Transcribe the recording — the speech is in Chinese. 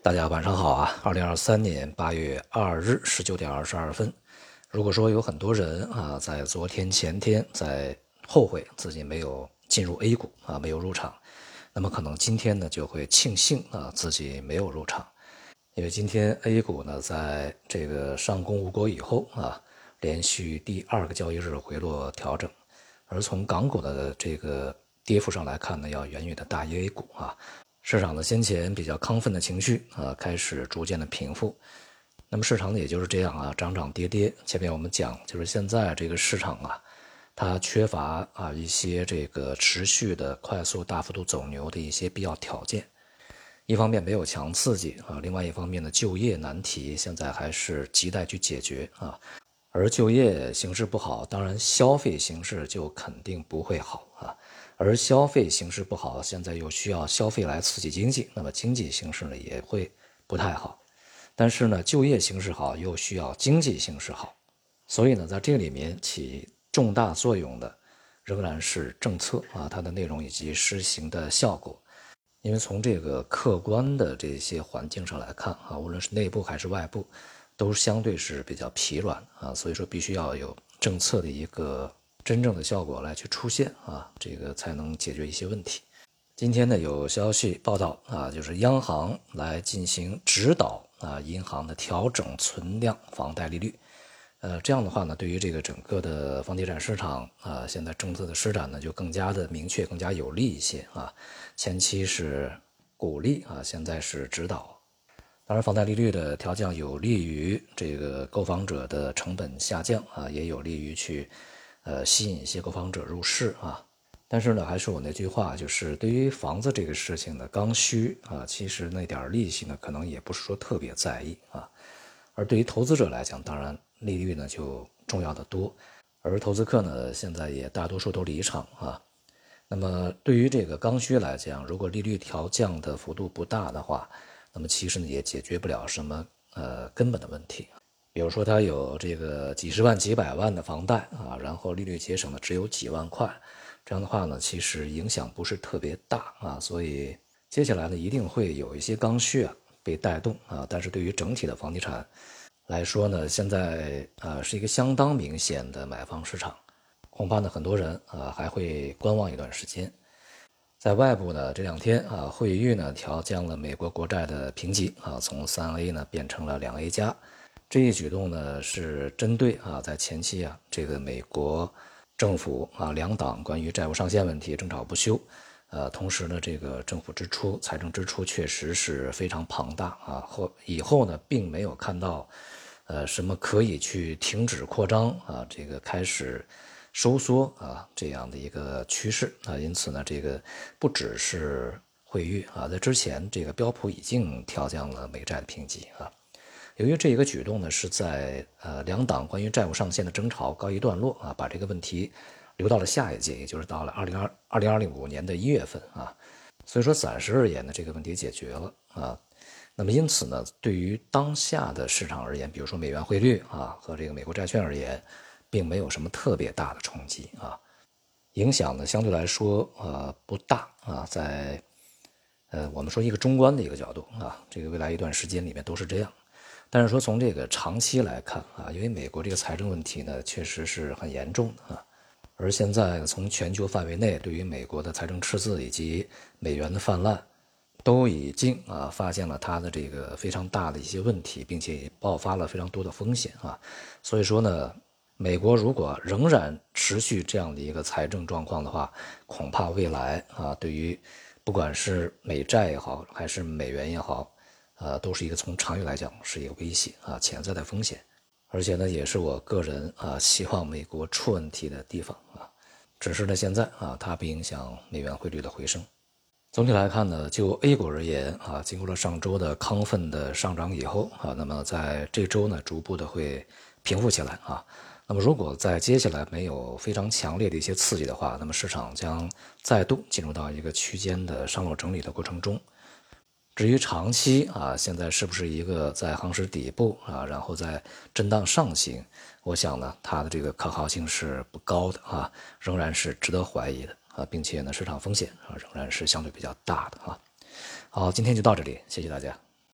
大家晚上好啊！二零二三年八月二日十九点二十二分，如果说有很多人啊，在昨天、前天在后悔自己没有进入 A 股啊，没有入场，那么可能今天呢就会庆幸啊自己没有入场，因为今天 A 股呢在这个上攻无果以后啊，连续第二个交易日回落调整，而从港股的这个跌幅上来看呢，要远远的大于 A 股啊。市场的先前比较亢奋的情绪啊，开始逐渐的平复。那么市场呢，也就是这样啊，涨涨跌跌。前面我们讲，就是现在这个市场啊，它缺乏啊一些这个持续的快速大幅度走牛的一些必要条件。一方面没有强刺激啊，另外一方面呢，就业难题现在还是亟待去解决啊。而就业形势不好，当然消费形势就肯定不会好啊。而消费形势不好，现在又需要消费来刺激经济，那么经济形势呢也会不太好。但是呢，就业形势好，又需要经济形势好，所以呢，在这里面起重大作用的仍然是政策啊，它的内容以及施行的效果。因为从这个客观的这些环境上来看啊，无论是内部还是外部，都相对是比较疲软啊，所以说必须要有政策的一个。真正的效果来去出现啊，这个才能解决一些问题。今天呢有消息报道啊，就是央行来进行指导啊，银行的调整存量房贷利率。呃，这样的话呢，对于这个整个的房地产市场啊，现在政策的施展呢就更加的明确，更加有利一些啊。前期是鼓励啊，现在是指导。当然，房贷利率的调降有利于这个购房者的成本下降啊，也有利于去。呃，吸引一些购房者入市啊，但是呢，还是我那句话，就是对于房子这个事情的刚需啊，其实那点利息呢，可能也不是说特别在意啊。而对于投资者来讲，当然利率呢就重要的多。而投资客呢，现在也大多数都离场啊。那么对于这个刚需来讲，如果利率调降的幅度不大的话，那么其实呢也解决不了什么呃根本的问题。比如说，他有这个几十万、几百万的房贷啊，然后利率节省的只有几万块，这样的话呢，其实影响不是特别大啊。所以接下来呢，一定会有一些刚需啊被带动啊。但是对于整体的房地产来说呢，现在啊是一个相当明显的买方市场，恐怕呢很多人啊还会观望一段时间。在外部呢，这两天啊，惠誉呢调降了美国国债的评级啊，从三 A 呢变成了两 A 加。这一举动呢，是针对啊，在前期啊，这个美国政府啊两党关于债务上限问题争吵不休，呃，同时呢，这个政府支出、财政支出确实是非常庞大啊，后以后呢，并没有看到，呃，什么可以去停止扩张啊，这个开始收缩啊这样的一个趋势啊，因此呢，这个不只是汇率啊，在之前这个标普已经调降了美债的评级啊。由于这一个举动呢，是在呃两党关于债务上限的争吵告一段落啊，把这个问题留到了下一届，也就是到了二零二二零二零五年的一月份啊，所以说暂时而言呢，这个问题解决了啊。那么因此呢，对于当下的市场而言，比如说美元汇率啊和这个美国债券而言，并没有什么特别大的冲击啊，影响呢相对来说呃不大啊，在呃我们说一个中观的一个角度啊，这个未来一段时间里面都是这样。但是说从这个长期来看啊，因为美国这个财政问题呢，确实是很严重啊。而现在从全球范围内，对于美国的财政赤字以及美元的泛滥，都已经啊发现了它的这个非常大的一些问题，并且也爆发了非常多的风险啊。所以说呢，美国如果仍然持续这样的一个财政状况的话，恐怕未来啊，对于不管是美债也好，还是美元也好。啊，都是一个从长远来讲是一个威胁啊，潜在的风险，而且呢，也是我个人啊希望美国出问题的地方啊。只是呢，现在啊，它不影响美元汇率的回升。总体来看呢，就 A 股而言啊，经过了上周的亢奋的上涨以后啊，那么在这周呢，逐步的会平复起来啊。那么如果在接下来没有非常强烈的一些刺激的话，那么市场将再度进入到一个区间的上落整理的过程中。至于长期啊，现在是不是一个在夯实底部啊，然后在震荡上行？我想呢，它的这个可靠性是不高的啊，仍然是值得怀疑的啊，并且呢，市场风险啊仍然是相对比较大的啊。好，今天就到这里，谢谢大家。